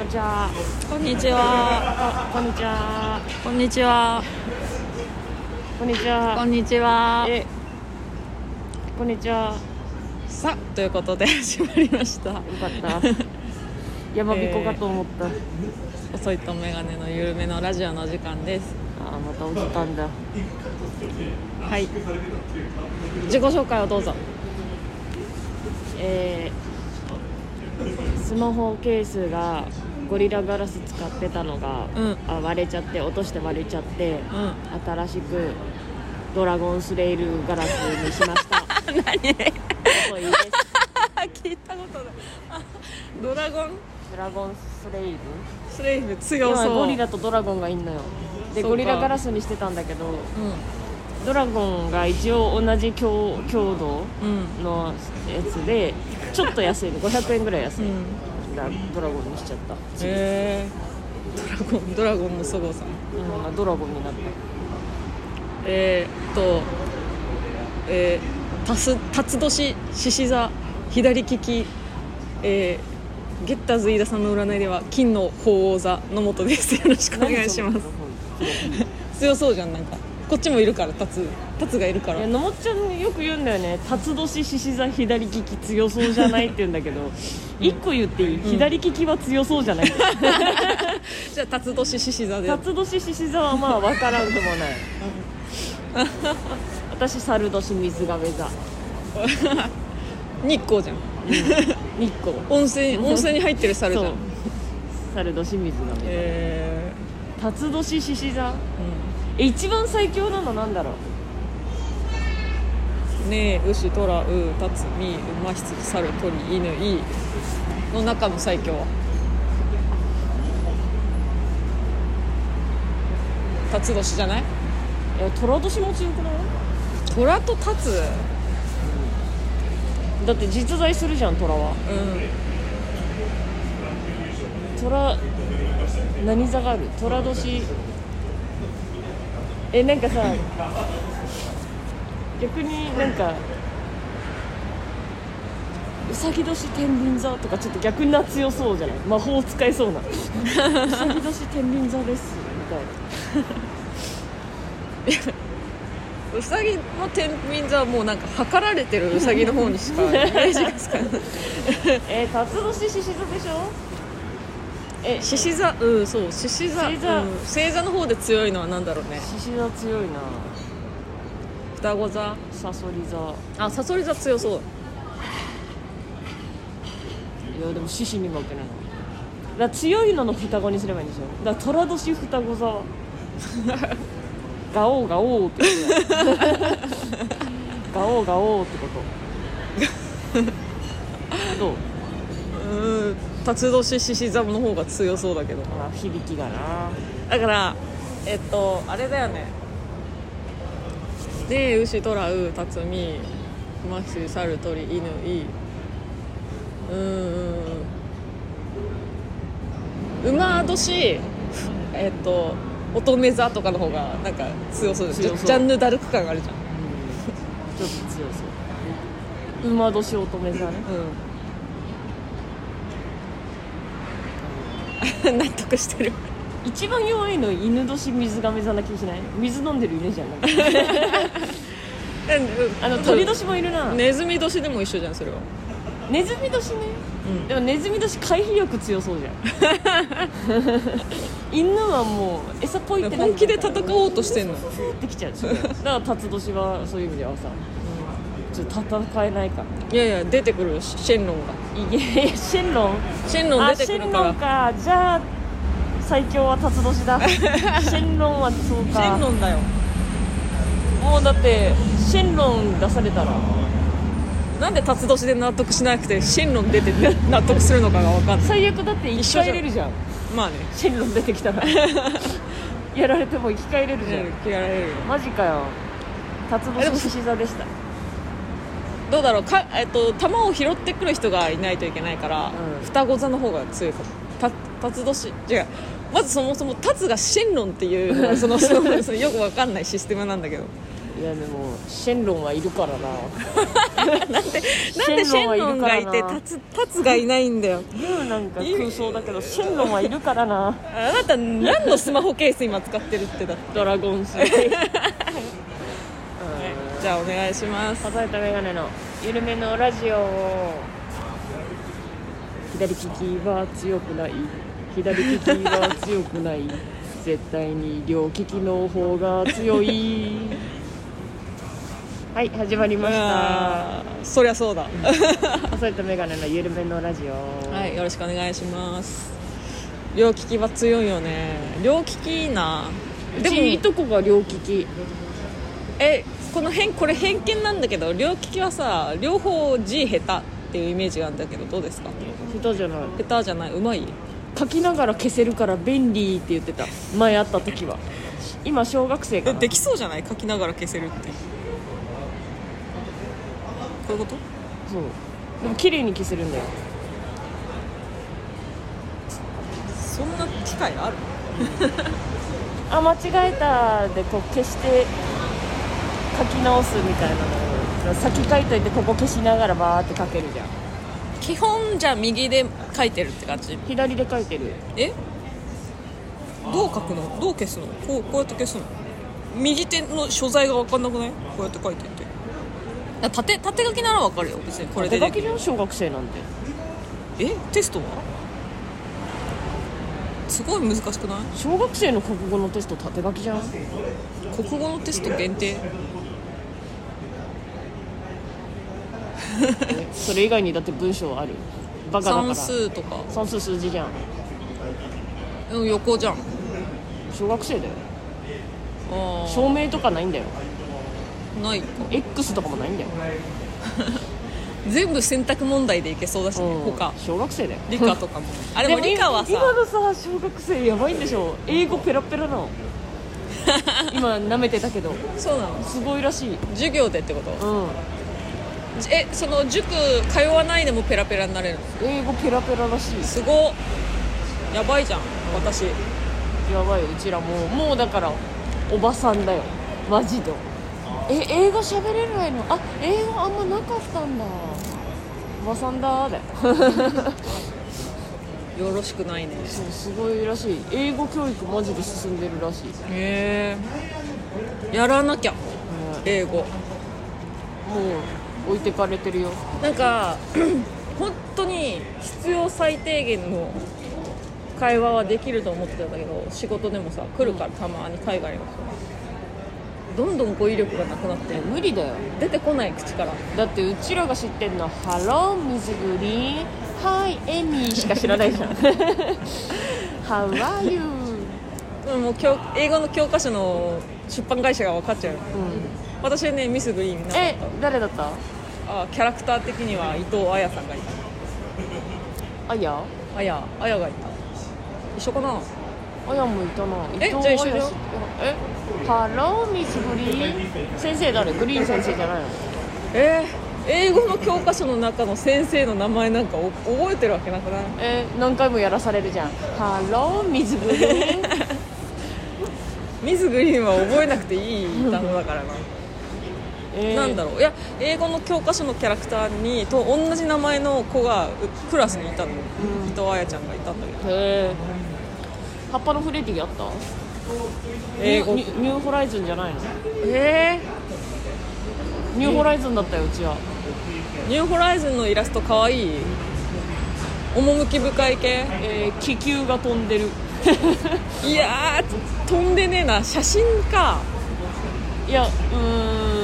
こんにちは。こんにちは。あ、こんにちは。こんにちは。こんにちは。こんにちは。え、こんにちは。さあということで 始まりました。よかった。山彦かと思った。遅いとメガネの緩めのラジオの時間です。あ、またお時間だ。はい。自己紹介をどうぞ。えー、スマホケースがゴリラガラス使ってたのが、うんあ割れちゃって落として割れちゃって、うん。新しくドラゴンスレイルガラスにしました。何？遅いです。聞いたことない。あドラゴン？ドラゴンスレイル？スレイブ強今そう。ゴリラとドラゴンがいんのよ。でそうかゴリラガラスにしてたんだけど、うドラゴンが一応同じ強強度んうんのやつでちょっと安いの500円ぐらい安い、うん。だからドラゴンにしちゃった、えー、ドラゴンドラゴンのそごさん。うん、ドラゴンになった。えー、っと、えー、たす辰年獅子座左利き、えー、ゲッターズ飯田さんの占いでは金の鳳凰座のもとです。よろしくお願いします。何強そうじゃんなんか。こっちもいるから辰辰がいるから。いやのもっちゃんよく言うんだよね。辰年獅子座左利き強そうじゃないって言うんだけど 一個言っていい、左利きは強そうじゃない？じゃあ辰年獅子座で。辰年獅子座はまあ分からんでもない。私猿年水亀座。日光じゃん。日光。温泉温泉に入ってる猿じゃん。猿年水亀座。え辰年獅子座？ーうえ一番最強なのなんだろう？んねえ牛トラウタツミ馬羊猿鳥犬イの中の最強。は辰年じゃない？え虎年も強くない虎とタツだって実在するじゃん虎は。うん。虎何座がある？虎年？えなんかさ逆になんかうさぎ年天秤座とかちょっと逆に強そうじゃない？魔法使えそうな。うさぎ年天秤座ですみたいな。うさぎの天秤座はもうなんか測られてるうさぎの方にしか イメージがつかない。えー、辰年獅子座でしょ？え獅子座？うんそう獅子座。座。うん星座の方で強いのは何だろうね。獅子座強いな双子座？さそり座。あさそり座強そう。いやでも獅子に負けない。だ強いのの双子にすればいいんでしょだから寅年双子座。ガオーガオーってことガオーガオーってこと。どう？うん辰年獅子座の方が強そうだけどまあ響きがな。だからえっとあれだよねで牛トラウタツミマシ猿鳥犬イうーん。馬年えっと乙女座とかの方がなんか強そう。ですジャンヌ・ダルク感があるじゃん。ちょっと強そう。馬年乙女座ね。うん。納得してる一番弱いの犬年水亀座な気しない水飲んでる犬じゃんなんかあの鳥年もいるな、ネズミ年でも一緒じゃんそれは。ネズミ年ね、うん。でもネズミ年回避力強そうじゃん。犬はもう餌ポイって本気で戦おうとしてんの。ってきちゃう。だから辰年はそういう意味ではさちょっと戦えないか。らいやいや出てくるよシェンロンが。いやいやシェンロン。シェンロンあ出てシェンロンくるからか。じゃあ最強は辰年だ。シェンロンはそうシか。ェンロンだよ。もうだってシェンロン出されたらなんで辰年で納得しなくてシェンロン出て納得するのかが分かんない。最悪だって生き返れるじゃん。まあね。シェンロン出てきたら。やられても生き返れるじゃん。やられるよ。マジかよ。辰年獅子座でした。どうだろう。か、えっと、球を拾ってくる人がいないといけないから、うん。双子座の方が強いかも。た辰年違うまずそもそも辰がシェンロンっていうそのそのそのよく分かんないシステムなんだけど。いやでもシェンロンはいるからな。なんでシェンロンがいてタツタツがいないんだよ。ユウなんか空想だけどシェンロンはいるからな。あなた何のスマホケース今使ってるってだって。ドラゴンス じゃあお願いします。数えたメガネの緩めのラジオ左利きは強くない左利きは強くない絶対に両利きの方が強い。はい始まりました。そりゃそうだ。数えたメガネの緩めのラジオ。はいよろしくお願いします。両利きは強いよね。両利きいいな。でもでもいとこが両利き。えこの辺これ偏見なんだけど両利きはさ両方字下手っていうイメージがあるんだけどどうですか？下手じゃない。下手じゃない。うまい？書きながら消せるから便利って言ってた。前会った時は。今小学生かな。えできそうじゃない？書きながら消せるって。こういうこと？そう。でも綺麗に消せるんだよ。そんな機会ある？あ間違えたでこう消して書き直すみたいなの。を先書いといてここ消しながらバーって書けるじゃん基本じゃあ右で書いてるって感じ？左で書いてる。え？どう書くの？どう消すの？こうこうやって消すの？右手の所在が分かんなくない？こうやって書いてって。あ縦縦書きなら分かるよ。別にこれで手できる。書きの小学生なんて。え？テストは？すごい難しくない？小学生の国語のテスト縦書きじゃん。国語のテスト限定え それ以外にだって文章ある。バカだから。算数とか。算数数字じゃん。うん横じゃん。小学生だよ。あ証明とかないんだよ。あないか。X とかもないんだよ、全部選択問題でいけそうだしね、うん。他。小学生だよ。理科とかも。あれも理科はさ。今のさ小学生やばいんでしょ。英語ペラペラなの。今舐めてたけど。そうなの。すごいらしい。授業でってこと？うんえその塾通わないでもペラペラになれるの？英語ペラペラらしい。すごっ。やばいじゃん私。やばいうちらもう。もうだからおばさんだよ。マジで。え英語喋れないの？あ英語あんまなかったんだ。おばさんだーだよ よろしくないね。そうすごいらしい。英語教育マジで進んでるらしい、へえ。やらなきゃ。ね。英語。もう置いてかれてるよ。なんか 本当に必要最低限の会話はできると思ってたんだけど仕事でもさ来るからたまに海外の人。どんどん語彙力がなくなって。え無理だよ。出てこない口から。だってうちらが知ってんの。は「Hello Ms. Green」「Hi エミー」しか知らないじゃん「How are you?」うんもう教英語の教科書の出版会社が分かっちゃう。うん私はねミスグリーンなかっえ誰だった？たあキャラクター的には伊藤彩さんがいあや？た彩彩がいた。一緒かな？あやもいたな。え伊藤じゃあ一緒じえハローミスグリーン。先生誰？グリーン先生じゃないの？えー、英語の教科書の中の先生の名前なんかお覚えてるわけなくない？え何回もやらされるじゃん。Hello Miss Green。Miss Green は覚えなくていい単語だからな、えー。なんだろう。いや英語の教科書のキャラクターにと同じ名前の子がうクラスにいたの、伊藤彩ちゃんがいたんだけど。へえ葉っぱのフレディあった？英語ニューホライズンじゃないの？えニューホライズンだったようちは。ー、ニューホライズンのイラストかわいい？趣深い系？えー気球が飛んでる。いやー飛んでねえな。写真か。いやうーん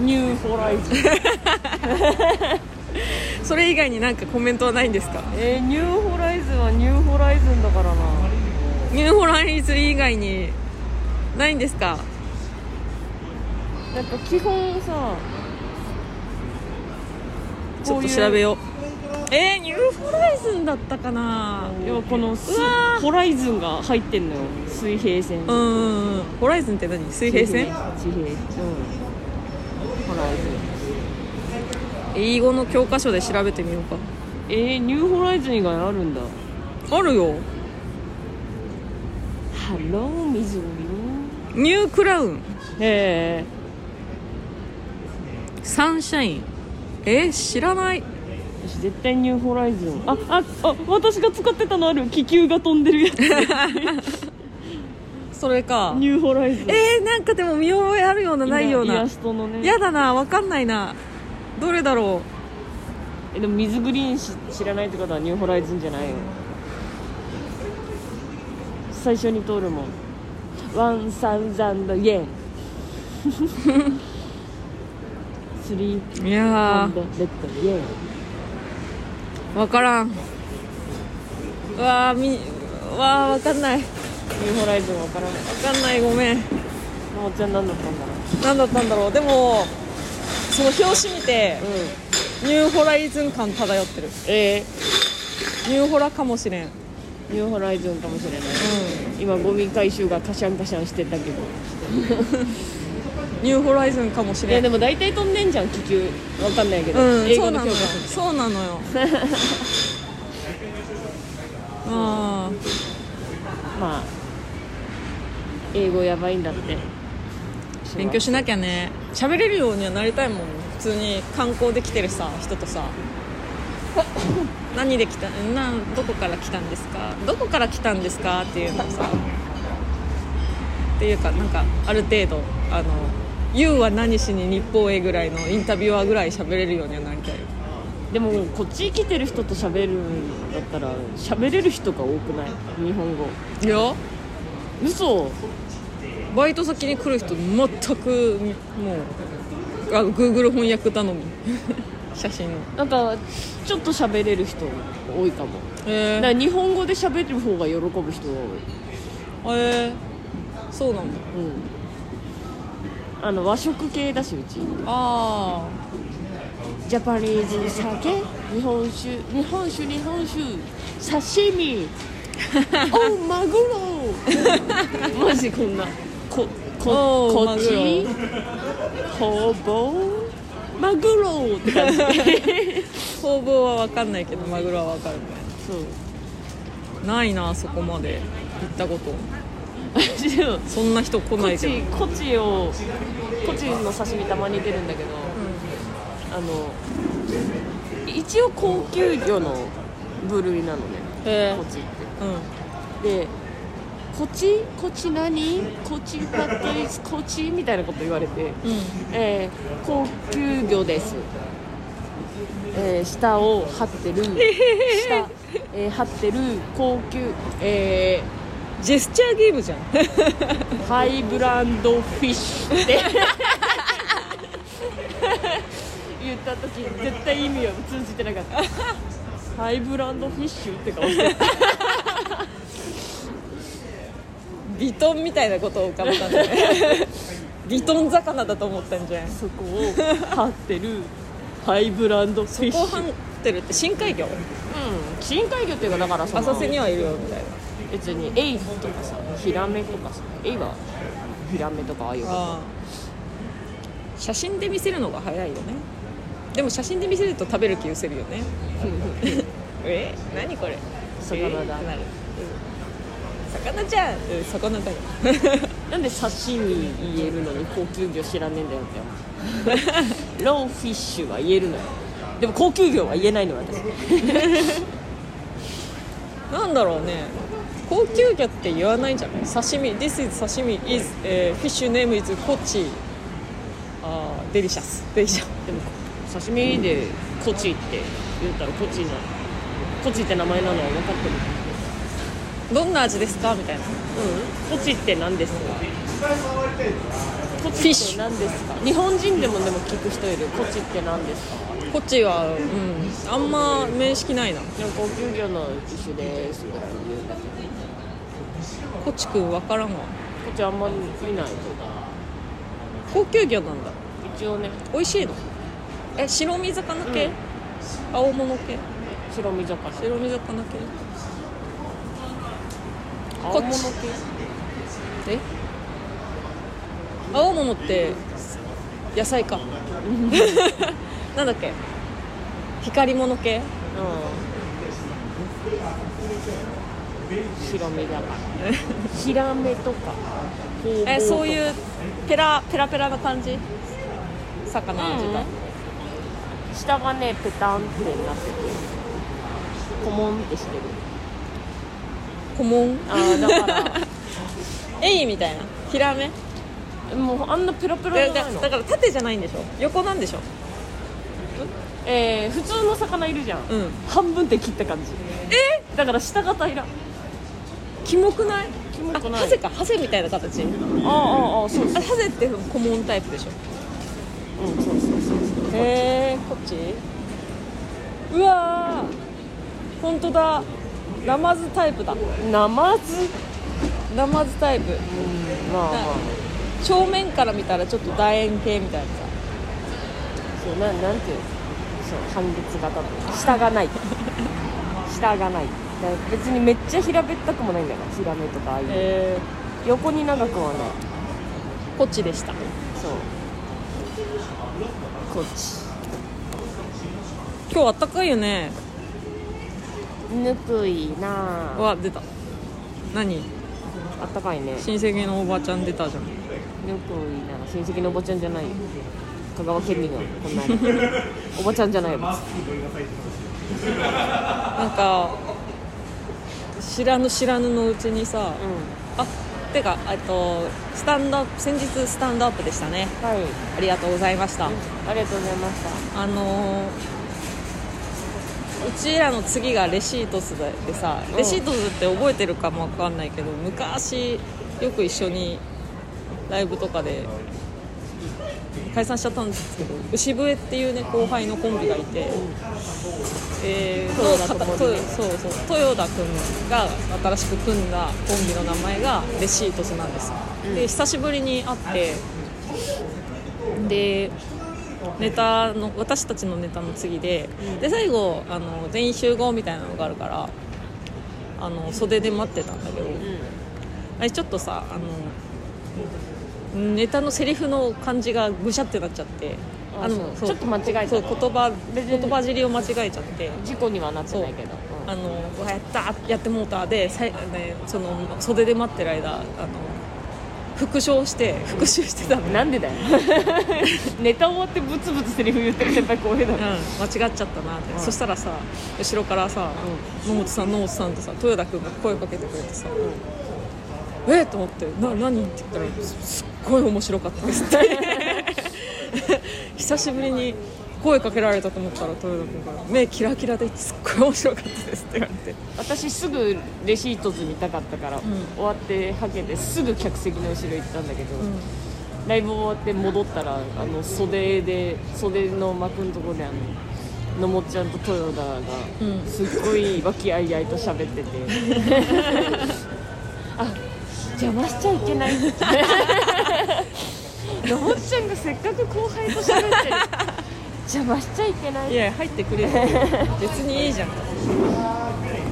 ニューホライズンそれ以外になんかコメントはないんですか？えーニューホライズンはニューホライズンだからな。ニューホライズン以外にないんですか？なんか基本さちょっと調べよう。えー、ニューホライズンだったかな？要はこの horizon が入ってんのよ。水平線。うん horizon って何？水平線？地平。うん英語の教科書で調べてみようか。えー、ニューホライズン以外あるんだ。あるよ。ハロー水森ニュークラウン。へえ。サンシャイン。え知らない。私絶対ニューホライズン。あああ私が使ってたのある気球が飛んでるやつ それか。ニューホライズ。ンえー、なんかでも見覚えあるようなないようイラなストのね。やだなわかんないな。どれだろえでも水グリーンし知らないってことはニューホライズンじゃないよ。最初に通るもん。ワンサウザンドイエン。スリー。ういやハンドレッドイエン。ーわからん。うわーみうわーわかんない。わニューホライズンわからないかんないごめん。ももちゃん何だったんだろ何だったんだろう。でもその表紙見てううん。ニューホライズン感漂ってる。えニューホラかもしれん。うんー、ニューホライズンかもしれない。今ゴミ回収がカシャンカシャンしてたけど。ニューホライズンかもしれん。いやでも大体飛んでんじゃん気球。わかんないけど、うん英そうなのよ。語の教科書そうなのよ。あ。まあ英語やばいんだって。ー勉強しなきゃね。喋れるようにはなりたいもん。普通に観光で来てるさ人とさ。何で来たなどこから来たんですか？どこから来たんですかっていうのをさ。っていうかなんかある程度あの「YOU は何しに日本へ」ぐらいのインタビュアーぐらい喋れるようにはなりたい。よでもこっち来てる人と喋るんだったら喋れる人が多くない？日本語。いや嘘。バイト先に来る人全くもうあ Google 翻訳頼む 写真のなんかちょっと喋れる人多いかも。えだから日本語で喋る方が喜ぶ人が多い。えー、そうなんだ。うん。あの和食系だしうち。あジャパニー。ズ酒日本酒？日本酒日本酒。刺身 おうマグロ。マジこんな。こおこうこっち？ほぼ？マグロ。って感じ。あ工房は分かんないけどマグロは分かるね。そう。ないなそこまで。行ったこと。そんな人来コないけど。チコチをコチの刺身たまに出るんだけどあの一応高級魚の部類なのね。コチってうん。でこっちこっち何？こっちパットイズこっちみたいなこと言われて、うん。えー高級魚です、えー下を張ってる。下、えー張ってる。高級、えジェスチャーゲームじゃん。ー ハイブランドフィッシュって。言った時絶対意味は通じてなかったハイブランドフィッシュって顔してた ビトンみたいなことを浮かべたんだね。ビトン魚だと思ったんじゃん。そこを張ってるハイブランドフィッシュ。後半ってるって深海魚？うん深海魚っていうかだからその浅瀬にはいるよみたいな。別にエイとかさヒラメとかさエイはヒラメとかああいうこ写真で見せるのが早いよね。でも写真で見せると食べる気失せるよね え何これ？魚だ。えーなる魚じゃん、うん、魚だよ。なんで刺身言えるのに高級魚知らねえんだよって。ローフィッシュは言えるのよ。でも高級魚は言えないのよ私。なんだろうね。高級魚って言わないんじゃない？刺身。This is 刺身 is、えー、fish name is コチあーデリシャスデリシャでも刺身でコチって言ったらコチなコチって名前なのは分かってる。どんな味ですか？みたいな。うん。コチって何ですか？コフィッチって何ですか？日本人でもでも聞く人いる。コチって何ですか？コチはうん。あんま面識ないな。でも高級魚の一種です。とかチくんわからんわ。こっちあんまり見ないと高級魚なんだ。一応ね。美味しいの？え白身魚系、うん。青物系？白身魚。白身魚系？青物系。え？青物って野菜か。なんだっけ？光り物系？うん。白身魚。ヒラメとか。えそういううペラペラペラな感じ？魚自体、下がねペタンってなっててコモンってしてる？顧問あーだから。エイみたいな。ヒラメ？もうあんなペラペラだだじゃないの。だから縦じゃないんでしょ？横なんでしょ？えー、普通の魚いるじゃん、うん。半分で切った感じ。え？だから下が平らキモくない？キモくない。あハゼか。ハゼみたいな形。ああああそうそう。あハゼって顧問タイプでしょ？うんそうそうそうへえこっち？うわー本当だ。ナマズタイプだ。ナマズ？ナマズタイプ。うんまあまあ。正面から見たらちょっと楕円形みたいなさ。そうななんていうの？そう半月型と下がない。下がない。別にめっちゃ平べったくもないんだよな。ヒラメとかああいう、え横に長くはない。ー、こっちでした。そう。こっち。今日あったかいよねぬくいなうわ出た。何？あったかいね。親戚のおばちゃん出たじゃん。ぬくいな親戚のおばちゃんじゃないよ。香川県民のこんなの。おばちゃんじゃないよ。なんか知らぬ知らぬのうちにさ、あてかえっとスタンドアップ先日スタンドアップでしたね。うんはい。ありがとうございました、ありがとうございました。あのーうちらの次がレシートスででさうん。レシートスって覚えてるかもわかんないけど昔よく一緒にライブとかで解散しちゃったんですけど牛笛っていうね後輩のコンビがいて、えー豊田の方智美ねそうそう豊田君が新しく組んだコンビの名前がレシートスなんですよ、で久しぶりに会ってでネタの私たちのネタの次で,、で最後あの全員集合みたいなのがあるからあの袖で待ってたんだけど、あれちょっとさあのネタのセリフの感じがぐしゃってなっちゃってあそう。ちょっと間違えたそう言葉言葉尻を間違えちゃって。事故にはなってないけど。あのやったやってもうた。でさい、ね、その袖で待ってる間あの復唱して復習してたの。うんなんでだよ。ネタ終わってブツブツセリフ言ってる先輩公平だろ。うん、間違っちゃったなって、うん。そしたらさ後ろからさ野本さん野本さんとさ豊田君が声かけてくれてさ「えっ!」と思って「な何?」って言ったらす「すっごい面白かったです」って。久しぶりに声かけられたと思ったら豊田君から「目キラキラですっごい面白かったです」って言われて。私すぐレシートズ見たかったから、終わってはけてすぐ客席の後ろ行ったんだけど、ライブ終わって戻ったらあの袖で袖の幕のところであののもっちゃんと豊田がうん。すっごい和気あいあいと喋ってて。あ邪魔しちゃいけない。のもっちゃんがせっかく後輩と喋ってる邪魔しちゃいけない。いや入ってくれる別にいいじゃん。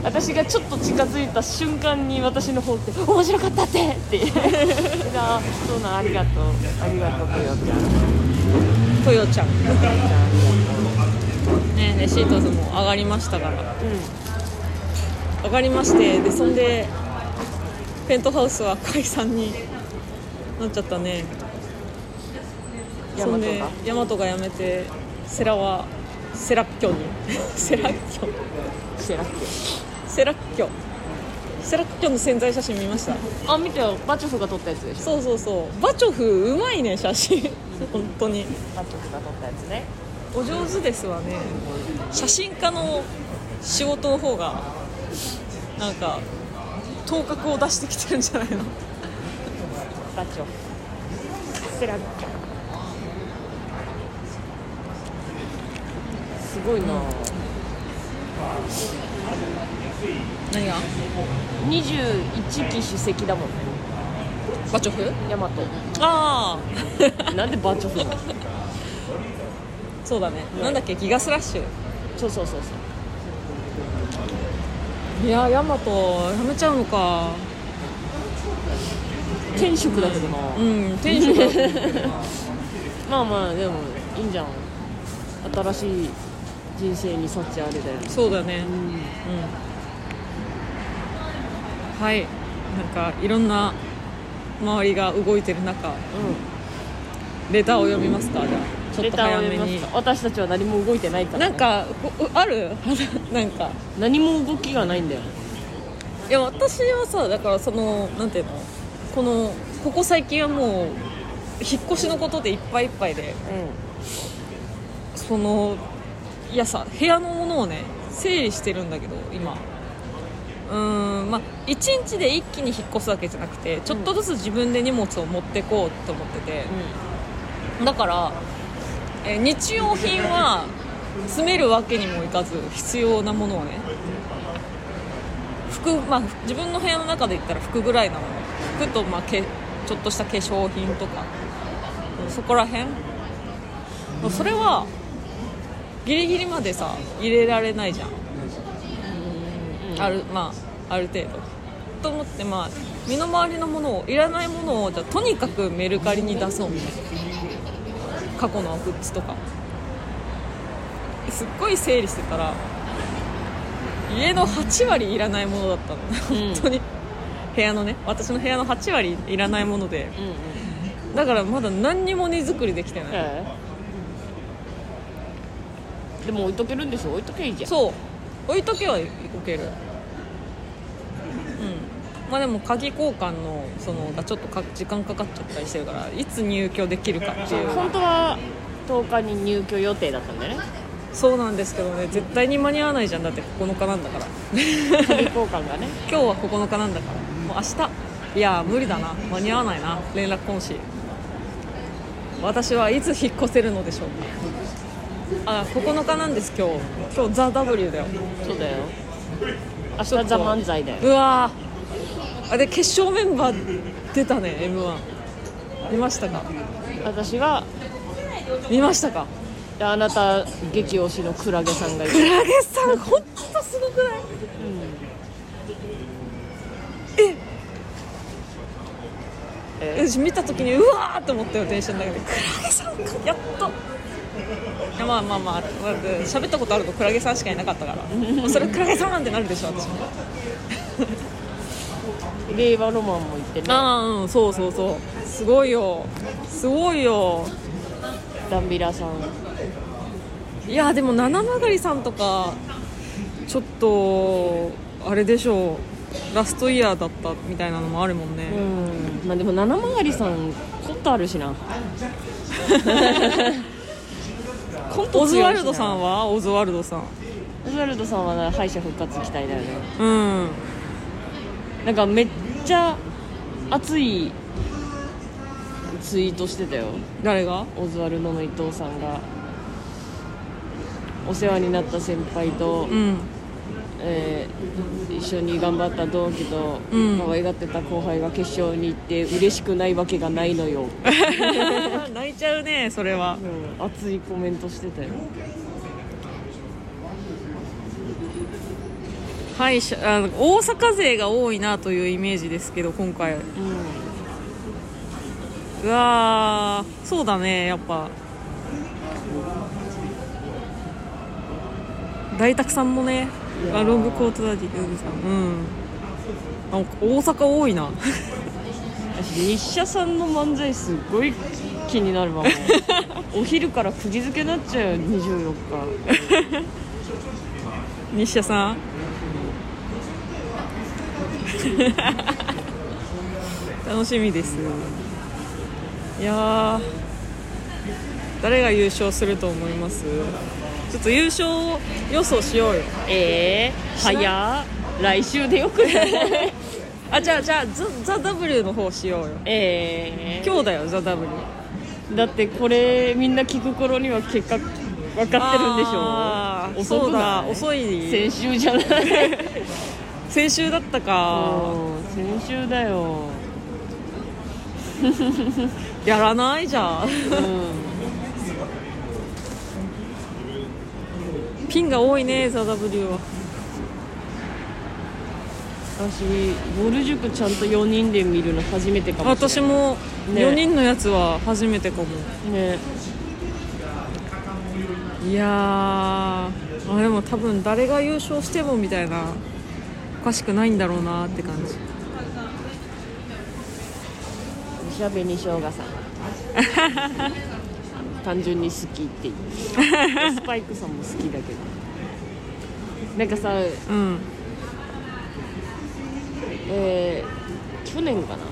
私がちょっと近づいた瞬間に私の方って「面白かったって!」って。あそうなんありがとう。ありがとうとよちゃん。トヨちゃんとよちゃんありがとうねレシートズも上がりましたから。う上がりましてでそんでペントハウスは解散になっちゃったね。んそんでがヤマトが辞めてセラはセラッキョに。セラッキョ。してなくてセラッキョ。セラッキョの潜在写真見ました？あ見てよ。バチョフが撮ったやつでしょ。そうそうそう。バチョフうまいね写真。本当に。バチョフが撮ったやつね。お上手ですわね。写真家の仕事の方がなんか頭角を出してきてるんじゃないの？バチョフ。セラッキョごいな、何が？21期主席だもん。ねバチョフ？ヤマト。ああ。なんでバチョフなの？そうだね。なんだっけ？ギガスラッシュ。そうそうそうそう。いやヤマトやめちゃうのか。天職だけどな、うんテンションがまあまあでもいいんじゃん。新しい人生に幸あれだよねそうだね。うん。うん。はい。なんかいろんな周りが動いてる中レターを読みますか？じゃあ。ちょっと早めに。私たちは何も動いてないから、ね、なんかこある？なんか。何も動きがないんだよ。いや私はさだからそのなんていうの？このここ最近はもう引っ越しのことでいっぱいいっぱいで。そのいやさ部屋のものをね整理してるんだけど今。うーんまあ1日で一気に引っ越すわけじゃなくてちょっとずつ自分で荷物を持ってこうと思ってて、だから、えー日用品は詰めるわけにもいかず必要なものをね服、まあ、自分の部屋の中で言ったら服ぐらいなの。服と、まあ、けちょっとした化粧品とか。うんそこら辺。それはギリギリまでさ入れられないじゃん、あるまあある程度。と思ってまあ身の回りのものをいらないものをじゃあとにかくメルカリに出そう。みたいな過去のグッズとか。すっごい整理してたら家の8割いらないものだったの、うん。本当に。部屋のね。私の部屋の8割いらないもので。うんうん。だからまだ何にも荷造りできてない、ええでも置いとけるんでしょ？置いとけばいいじゃん。そう。置いとけは置ける。うん。まあでも鍵交換のそのがちょっとか時間かかっちゃったりしてるからいつ入居できるかっていう。本当は10日に入居予定だったんだよね。そうなんですけどね。絶対に間に合わないじゃん。だって9日なんだから。鍵交換がね。今日は9日なんだから。もう明日。いや無理だな。間に合わないな。連絡今し。私はいつ引っ越せるのでしょうかあ9日なんです今日。今日ザ・ W だよ。そうだよ。明日ザ漫才だよ。うわ。ーあで決勝メンバー出たね m 1見ましたか？私は見ましたか？であなた激推しのクラゲさんがいる。クラゲさん本当すごくない？え？私見た時にうわーって思ったよ電車の中でクラゲさんかやっとまあまあまあ喋ったことあるとクラゲさんしかいなかったから。もうそれクラゲさんってなるでしょ私も。令和ロマンも行ってね。ああうんそうそうそう。すごいよ。すごいよ。ダンビラさん。いやでも七曲さんとかちょっとあれでしょう。ラストイヤーだったみたいなのもあるもんね、うん。まあでも七曲さんコントあるしな コントオズワルドさんは？オズワルドさん。オズワルドさんはな敗者復活期待だよね。うん。なんかめっちゃ熱いツイートしてたよ。誰が？オズワルドの伊藤さんが。お世話になった先輩と、うんえー一緒に頑張った同期とうん。可愛がってた後輩が決勝に行って嬉しくないわけがないのよ、泣いちゃうねそれは。うん、熱いコメントしてたよ。はいしあの大阪勢が多いなというイメージですけど今回。ううわーそうだねやっぱ。大沢さんもねあロングコートダディさんうん。あ大阪多いな。私日社さんの漫才すっごい気になるわ。も うお昼から釘付けになっちゃうよ24日。日社さん？楽しみです。いやー誰が優勝すると思います？ちょっと優勝予想しようよ。えー、早っ。来週でよくない？あじゃあじゃあザザ・ W の方しようよ。えー、今日だよザ・ W だってこれみんな聞く頃には結果分かってるんでしょ？遅くそうだ遅い。先週じゃない？先週だったか。うん先週だよ。やらない？じゃんうんピンが多いねザ・ W は。私ボル塾ちゃんと4人で見るの初めてかも。しれない私もね。4人のやつは初めてかも、ね。いやー。あでも多分誰が優勝してもみたいなおかしくないんだろうなって感じ。西矢紅生姜さん 単純に好きっていう。スパイクさんも好きだけど。なんかさうん。えー去年かな。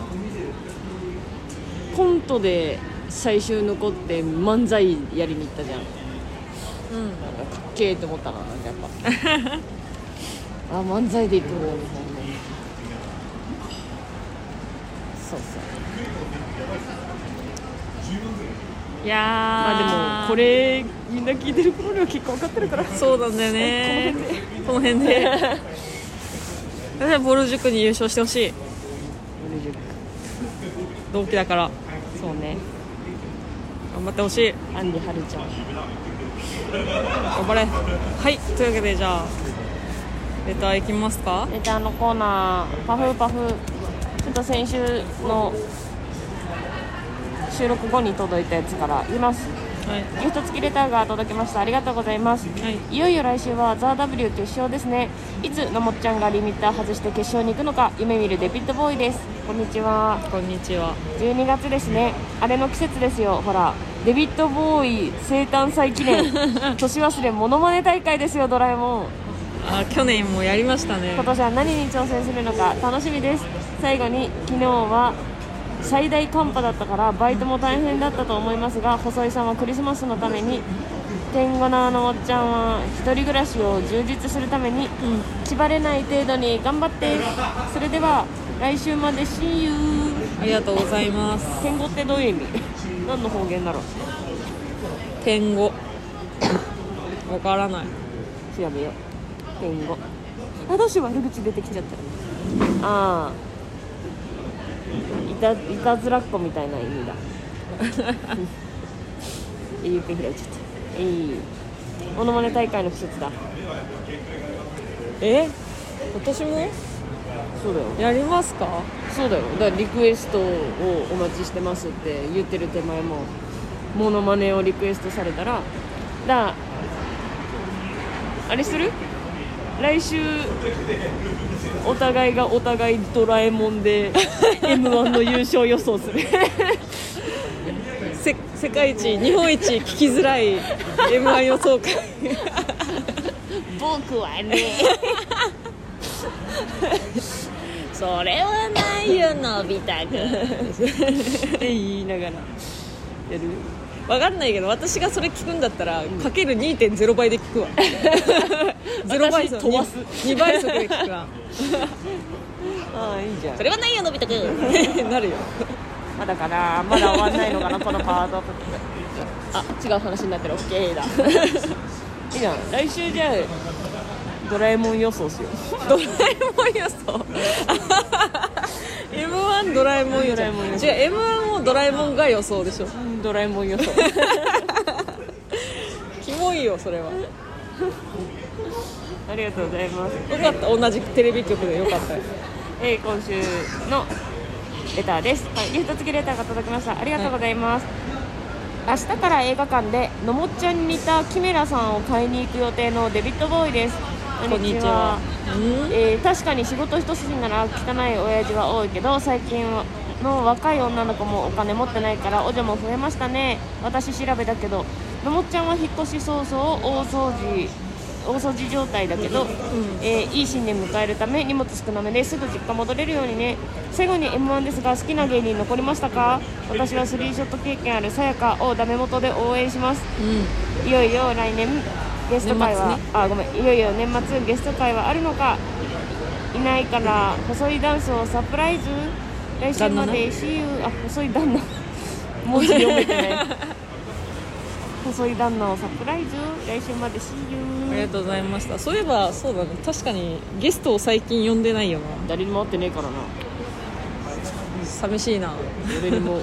コントで最終残って漫才やりに行ったじゃん。うん。なんかかっけえって思ったななんかやっぱ。あ漫才で行くんだみたいな。そうそういやー。まあでもこれみんな聞いてる頃には結構分かってるから。そうなんだよね。この辺で。私はボル塾に優勝してほしい同期だからそうね頑張ってほしいアンディはるちゃん頑張れはいというわけで。じゃあレターいきますかレターのコーナーパフパフちょっと先週の収録後に届いたやつから言います。はい。ギフト付きレターが届きました。ありがとうございます。はい。いよいよ来週はザ・ W 決勝ですね。いつのもっちゃんがリミッター外して決勝に行くのか夢見るデビッドボーイです。こんにちは。こんにちは。12月ですね。あれの季節ですよ。ほらデビッドボーイ生誕祭記念。年忘れモノマネ大会ですよドラえもん。あ去年もやりましたね。今年は何に挑戦するのか楽しみです。最後に昨日は最大寒波だったからバイトも大変だったと思いますが細井さんはクリスマスのために天狗なあのもっちゃんは一人暮らしを充実するためにうん。縛れない程度に頑張ってそれでは来週まで See you ありがとうございます。天狗ってどういう意味？何の方言だろう？天狗。わからない。調べよう。天狗。あどうしよう。悪口出てきちゃった。ああいたいたずらっ子みたいな意味だ。えゆっくり開いちゃったいい。モノマネ大会の季節だ。え？今年も？そうだよ。やりますか？そうだよ。だからリクエストをお待ちしてますって言ってる手前もモノマネをリクエストされたら。だあれする？来週お互いがお互いドラえもんで m 1の優勝予想する。せ世界一日本一聞きづらい m 1予想会。僕はね。それはないよのび太くん。って言いながら。やる？わかんないけど私がそれ聞くんだったら、かける2.0倍で聞くわ。0倍飛ばす。2倍速で聞くわ。ああいいじゃん。それはないよのび太く。ん なるよ。まだかなまだ終わんないのかなこのパートあ違う話になってる。OK だ。いいじゃん。来週じゃあドラえもん予想しよう。ドラえもん予想1ドラえもん予想ドラえもん予想違う m 1もドラえもんが予想でしょ。ドラえもん予想。キモいよそれは。ありがとうございます。よかった同じテレビ局でよかったよ。えー今週のレターです、はい、ギフト付きレターが届きました。ありがとうございます、明日から映画館でのもっちゃんに似たキメラさんを買いに行く予定のデビッドボーイですこんにちは。うんえー確かに仕事一筋なら汚い親父は多いけど最近の若い女の子もお金持ってないからお女も増えましたね。私調べだけどのもっちゃんは引っ越し早々大掃除大掃除状態だけど、えーいい新年迎えるため荷物少なめですぐ実家戻れるようにね。最後に m 1ですが好きな芸人残りましたか？私はスリーショット経験あるさやかをダメ元で応援します。うん。いよいよ来年ゲスト会は、ねあごめんいよいよ年末ゲスト会はあるのかいないから細いダンスをサプライズ？来週まで See you あ細い旦那。文字読めてない。細い旦那をサプライズ？来週まで See あり you がとうございました。そういえばそうだね。確かにゲストを最近呼んでないよな。誰にも会ってねえからな。寂しいな。俺にも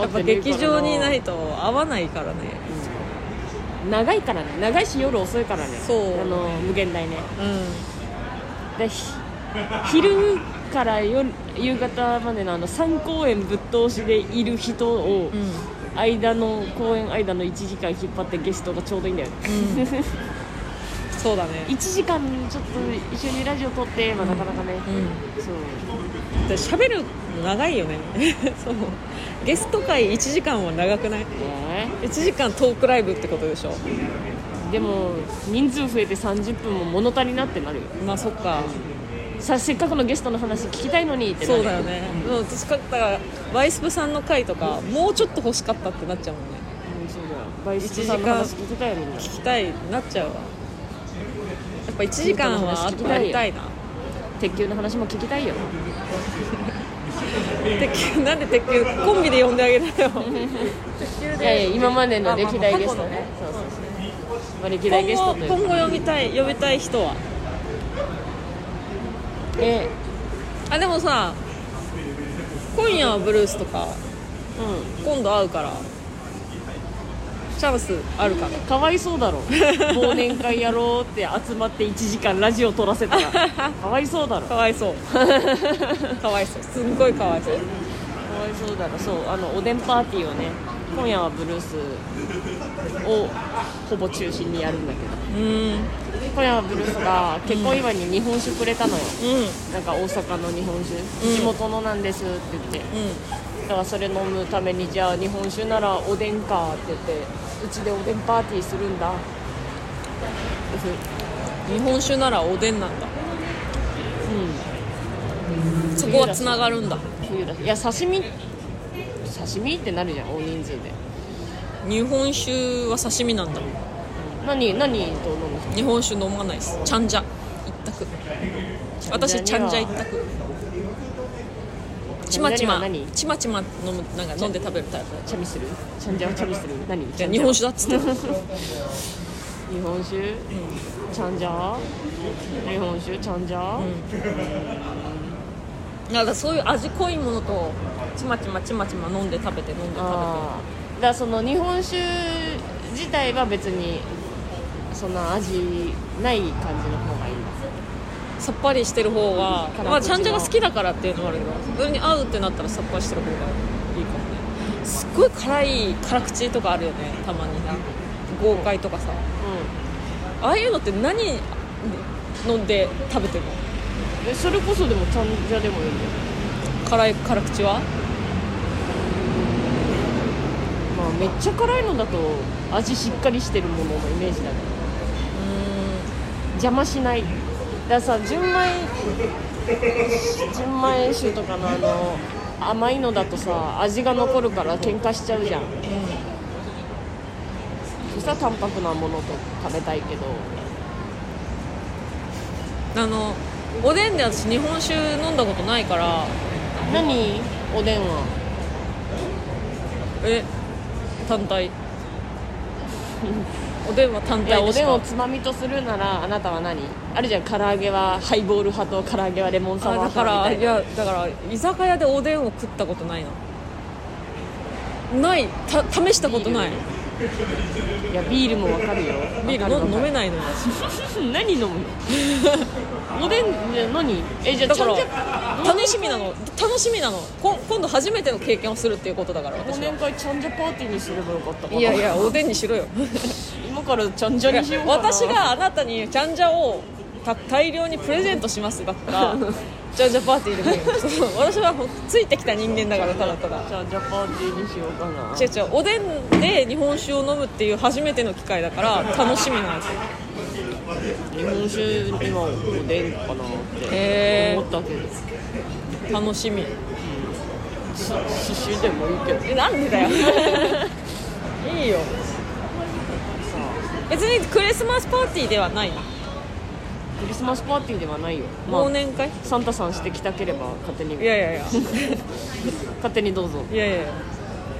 やっぱ劇場にいないと合わないからね長いからね。長いし夜遅いからね。そうあの無限大ね。うでひ昼から夜夕方までのあの3公演ぶっ通しでいる人をんうん。間の公演間の1時間引っ張ってゲストがちょうどいいんだよね、そうだね。1時間ちょっと一緒にラジオ撮ってまあなかなかね、うん。そうで喋るの長いよね。そう。ゲスト会1時間は長くない？ね。1時間トークライブってことでしょ？でも人数増えて30分も物足りなってなるよ。まあそっか。させっかくのゲストの話聞きたいのにってなる。そうだよね。でも私だからワイスプさんの回とかもうちょっと欲しかったってなっちゃうもんね。うんそうだよ。バイストさんの話聞きたいみんな。聞きたいなっちゃうわ。やっぱ1時間はあとやりたいな鉄球の話も聞きたいよ。鉄球なんで鉄球コンビで呼んであげるのよ。いやいや今までの歴代ゲストね。あそうそうそう。まあ歴代ゲストというか。今後今後呼びたい呼びたい人は？え。あでもさ今夜はブルースとかう今度会うからチャンスあるかな。んかわいそうだろ。忘年会やろうって集まって1時間ラジオ撮らせたら。かわいそうだろ。かわいそう。かわいそう。すんごいかわいそう。かわいそうだろ。そうあのおでんパーティーをね今夜はブルースをほぼ中心にやるんだけど。うーん。今夜はブルースが結婚祝いに日本酒くれたのよ、うん。なんか大阪の日本酒、うん。地元のなんですって言って。うだからそれ飲むためにじゃあ日本酒ならおでんかって言ってうちでおでんパーティーするんだ。ん日本酒ならおでんなんだ。うん。そこはつながるんだ。冬だ。しいや刺身？刺身ってなるじゃん大人数で。日本酒は刺身なんだ。何何と飲む日本酒飲まないです。ちゃんじゃ一択。私ちゃんじゃ一択ちまちま。ちまちま飲むなんか飲んで食べるタイプ。チャミするチャンジャオチャミする何？じゃあ日本酒だっつって。日本酒？チャンジャ日本酒？チャンジャなんかそういう味濃いものとちまちまちまちま飲んで食べて飲んで食べて。だその日本酒自体は別にそんな味ない感じの方さっぱりしてる方がまあちゃんじゃが好きだからっていうのもあるけどそれに合うってなったらさっぱりしてる方がいいかもね。すっごい辛い辛口とかあるよねたまにな。豪快とかさ。ああいうのって何飲んで食べてるの？うんえそれこそでもチャンジャでもいいんだよ辛い辛口は？まあめっちゃ辛いのだと味しっかりしてるもののイメージだけど邪魔しない。だからさ純米純米酒とかのあの甘いのだとさ味が残るから喧嘩しちゃうじゃん。そしたら淡白なものと食べたいけど。あのおでんで私日本酒飲んだことないから。何？おでんは。え単体 おでんは単いやおでん体でしかをつまみとするならあなたは何？あるじゃん唐揚げはハイボール派と唐揚げはレモンサワーあだか派みたいな。らいやだから居酒屋でおでんを食ったことないなない。た試したことない。いやビールもわかるよ。ビールの飲めないのよ。何飲むの？おでんじゃ何？えじゃあだからちゃんじゃ楽しみなの。楽しみなの。こ今度初めての経験をするっていうことだから忘私は。年会ちゃんじゃパーティーにすればよかったかな。いやいやおでんにしろよ 今からちゃんじゃにしようかな私があなたにちゃんじゃをた大量にプレゼントしますだったらちゃんじゃパーティーでもいいよ。そ う私はついてきた人間だからただただ。ちゃんじゃパーティーにしようかな。違う違うおでんで日本酒を飲むっていう初めての機会だから楽しみなんですよ日本酒今おでんかなって思ったけど。楽しみ。し刺繍でもいいけど。えなんでだよ。いいよ別にクリスマスパーティーではない？クリスマスパーティーではないよ、まあ、忘年会？サンタさんしてきたければ勝手に。いやいやいや。勝手にどうぞ。いやいや。いや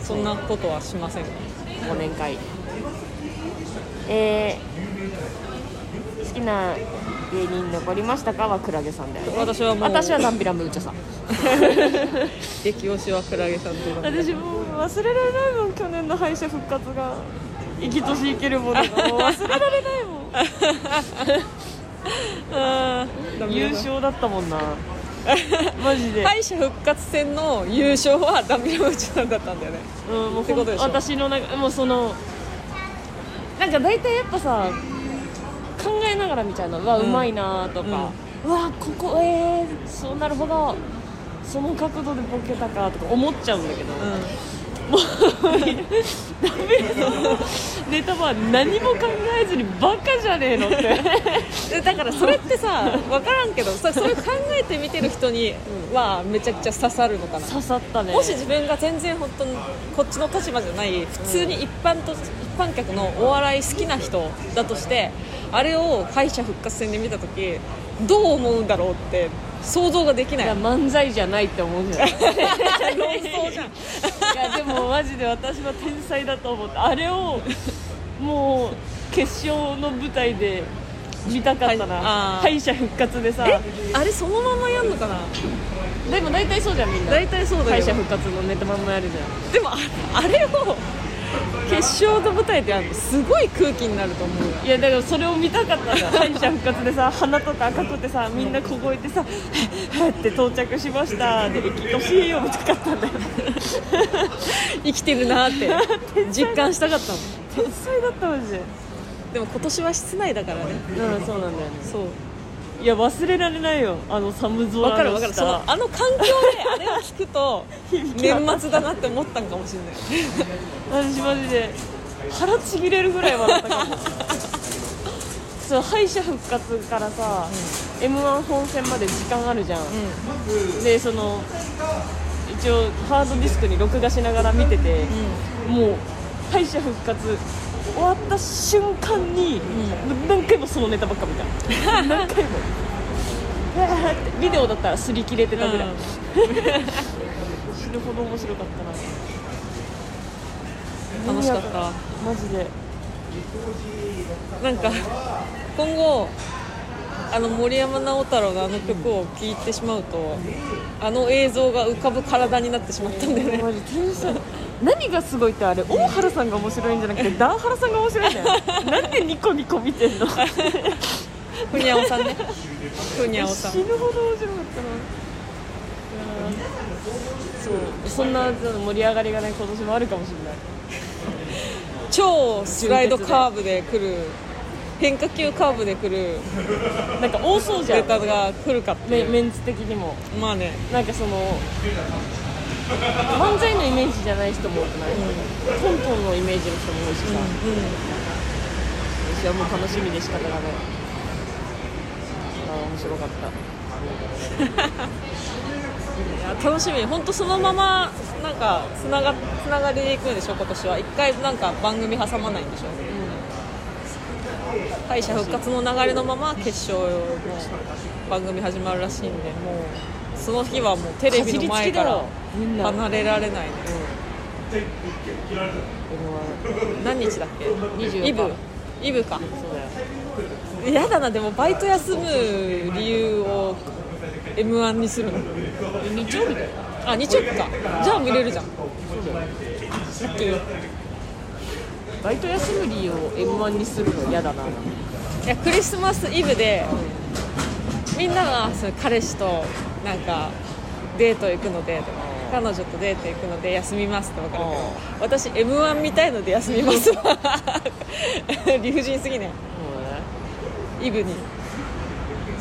そんなことはしません。忘年会。えー、好きな芸人残りましたか？はクラゲさんだよね私はもう。私はダンビラムーチョさん。激推しはクラゲさんと私もう忘れられないもん去年の敗者復活が生きとし生けるものがもう 忘れられないもん。あー。優勝だったもんな。マジで、敗者復活戦の優勝はダンビラムーチョさんだったんだよね。うん、もうってことでしょ。私の中もうそのなんか大体やっぱさ考えながら見ちゃうの。うわうまいなとか、うわここえー、そうなるほど。その角度でボケたかとか思っちゃうんだけど、もうダメそのネタは何も考えずにバカじゃねえのって。で だからそれってさ分からんけどそそれ考えて見てる人にはめちゃくちゃ刺さるのかな。刺さったね。もし自分が全然本当にこっちの立場じゃない普通に一般と、一般客のお笑い好きな人だとしてあれを敗者復活戦で見た時どう思うんだろうって想像ができない。いや漫才じゃないって思うじゃ論争じゃん やでもマジで私は天才だと思ってあれをもう決勝の舞台で見たかったはい。敗者復活でさ。え？あれそのままやんのかな？でも大体そうじゃんみんな。大体そうだ敗よ者復活のネタまんまやるじゃん。でもああれを決勝の舞台でやるのすごい空気になると思うよ。いやだからそれを見たかったんだよ敗者復活でさ鼻とか赤くてさみんな凍えてさ「はって到着しました」で駅と CA を見たかったんだよ。生きてるなって。実感したかったもん天才だったマジで。でも今年は室内だからね。うんそうなんだよね。そういや忘れられないよ。あの寒空の下。分かる分かる。そのあの環境であれを聞くと 年末だなって思ったんかもしれない。私マジで腹ちぎれるぐらい笑ったかも。そう敗者復活からさ、m 1本戦まで時間あるじゃん、でその一応ハードディスクに録画しながら見てて、もう敗者復活終わった瞬間に、何回もそのネタばっか見た。何回も。ビデオだったら擦り切れてたぐらい、死ぬほど面白かったな。楽しかった。マジで。なんか今後あの森山直太朗のあの曲を聴いてしまうとあの映像が浮かぶ体になってしまったんだよね何がすごいってあれ大原さんが面白いんじゃなくてダーハラさんが面白いんだよ。なんでニコニコ見てんの？ふにゃおさんね。ふにゃおさん。死ぬほど面白かったな。そう。そんな盛り上がりがね今年もあるかもしれない。超スライドカーブで来る変化球カーブで来るなんか多そうじゃん。ネタが来るかってメンツ的にも。まあね。なんかその漫才のイメージじゃない人も多くない、トントンのイメージの人も多いしさ、私はもう楽しみで仕方がない。ああ面白かった。いや楽しみ。本当そのままなんかつながつながりでいくんでしょ？今年は。一回なんか番組挟まないんでしょ？敗者復活の流れのまま決勝の番組始まるらしいんでもうその日はもうテレビの前からみんな。離れられないね。何日だっけ？24イブ。イブか。そうだよ。嫌だなでもバイト休む理由を m 1にするの。日曜日だよ。あ日曜日か。じゃあ見れるじゃん。ラッキーバイト休む理由を m 1にするの嫌だな。いやクリスマスイブでみんながその彼氏となんかデート行くのでとか彼女とデート行くので休みますって分かるけど私 m 1見たいので休みますわ。理不尽すぎね。イブに。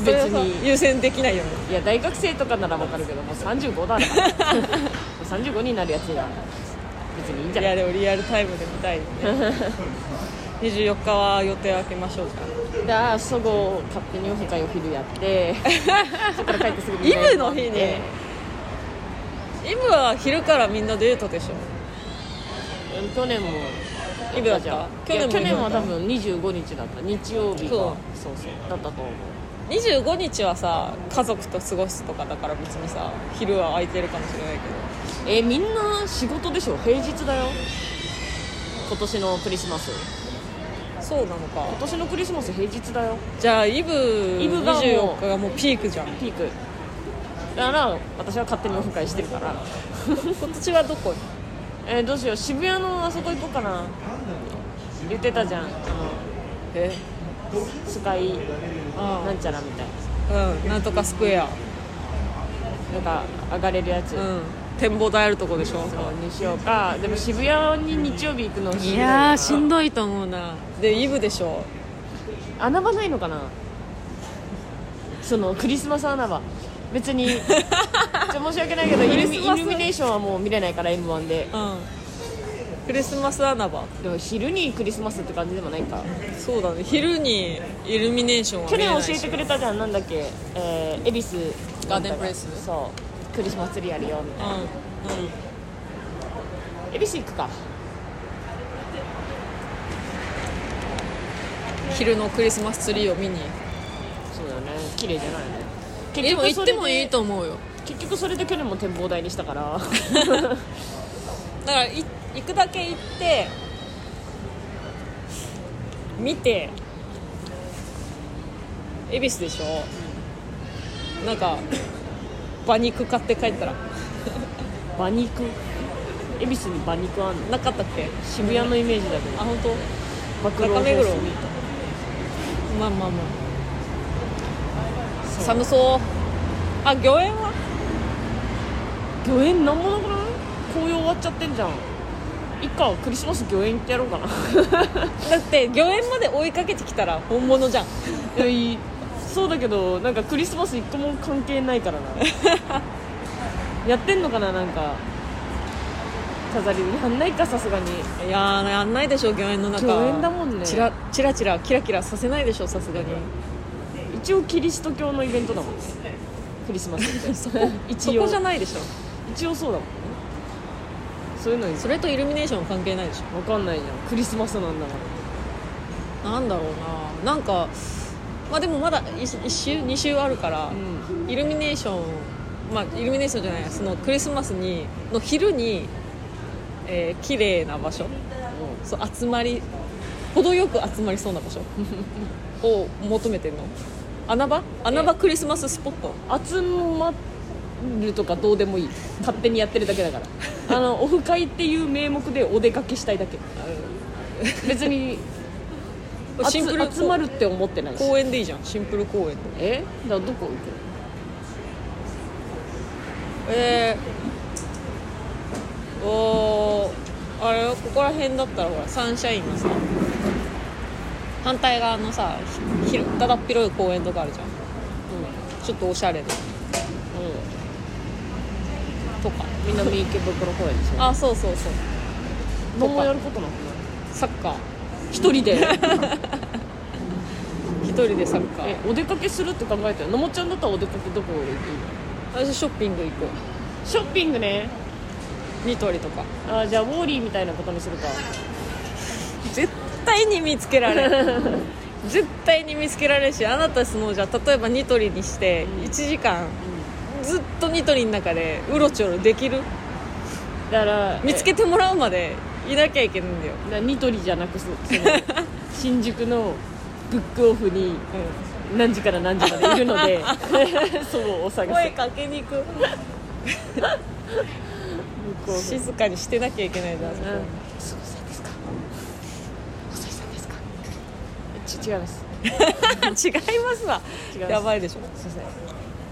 別に。優先できないよね。いや大学生とかならわかるけどもう35だからもう35になるやつが別にいいんじゃない？いやでもリアルタイムで見たいよね。24日は予定を空けましょうじゃでああそご勝手にオフ会お昼やって そこから帰ってすぐイブの日にあイブは昼からみんなデートでしょ。去年もイブだった。去年去年は多分25日だった。日曜日が。そう。そうそう。だったと思う。25日はさ家族と過ごすとかだから別にさ昼は空いてるかもしれないけど。えみんな仕事でしょ。平日だよ。今年のクリスマス。そうなのか。今年のクリスマス平日だよ。じゃあイブイブがもう24日がもうピークじゃん。ピーク。だから私は勝手にオフ会してるから。今年はどこ？えーどうしよう。渋谷のあそこ行こうかな。言ってたじゃん。あのえ？スカイあなんちゃらみたいな。うん。なんとかスクエア。なんか上がれるやつ、うん。展望台あるとこでしょ？そうにしようか。でも渋谷に日曜日行くのいやーしんどいと思うな。でイブでしょ？穴場ないのかな？そのクリスマス穴場別に。じゃあ申し訳ないけどイルミイルミネーションはもう見れないから m 1で。うん。クリスマス穴場。でも昼にクリスマスって感じでもないか。そうだね。昼にイルミネーションは去年教えてくれたじゃん。なんだっけ。えー、恵比寿ガーデンプレイス。そう。クリスマスツリーあるよみたいな。うんうん。恵比寿行くか。昼のクリスマスツリーを見に。そうだよね。綺麗じゃないね結でも行ってもいいと思うよ。結局それで去年も展望台にしたから。だからい行くだけ行って見て恵比寿でしょ？なんか馬肉買って帰ったら。馬肉？恵比寿に馬肉あんの？なかったっけ？渋谷のイメージだけど。あ本当？中目黒まあまあまあ寒そう。あ御苑は？ト御苑なんもなくない？紅葉終わっちゃってんじゃん。いっかクリスマス御苑行ってやろうかな。だって御苑まで追いかけてきたら本物じゃん。いやそうだけどなんかクリスマス一個も関係ないからな。やってんのかななんか。飾り。やんないかさすがに。いやーやんないでしょ御苑の中。御苑だもんね。チラチラチラキラキラさせないでしょさすがに一応キリスト教のイベントだもんね。クリスマスって。そこ一応。そこじゃないでしょ。一応そうだもんね。そういうのそれとイルミネーション関係ないでし分かんないじゃん。クリスマスなんだから。ょなんだろうな。なんかまあでもまだ 1, 週2週あるから、うん。イルミネーションまあイルミネーションじゃないそのクリスマスにの昼に、えー、綺麗な場所。そう集まり程よく集まりそうな場所。を求めてるの穴場？穴場クリスマススポット？集まるとかどうでもいい。勝手にやってるだけだから。あのオフ会っていう名目でお出かけしたいだけ。別に シンプル集集まるって思ってないし。公園でいいじゃん。シンプル公園で。え？だからどこ行くえー、おーあれここら辺だったらほらサンシャインのさ反対側のさひひだだっ広い公園とかあるじゃん。ちょっとおしゃれで。うん、うん、とか。南池袋公園でしょ。あそうそうそう。何もやることなくないサッカー。一人で。一人でサッカえーお出かけするって考えたよのもちゃんだったらお出かけどこ行くの？私ショッピング行く。ショッピングね。ニトリとか。あじゃあウォーリーみたいなことにするか。絶対に見つけられん。絶対に見つけられるしあなたそのじゃあ例えばニトリにして1時間ずっとニトリの中でうろちょろできる？だから見つけてもらうまでいなきゃいけないんだよ、だからニトリじゃなくそその 新宿のブックオフに何時から何時までいるので そうお探せ声かけに行く。静かにしてなきゃいけないじゃんうん。すごさんですか細井さんですかち違います。違いますわ。やばいでしょ。すいま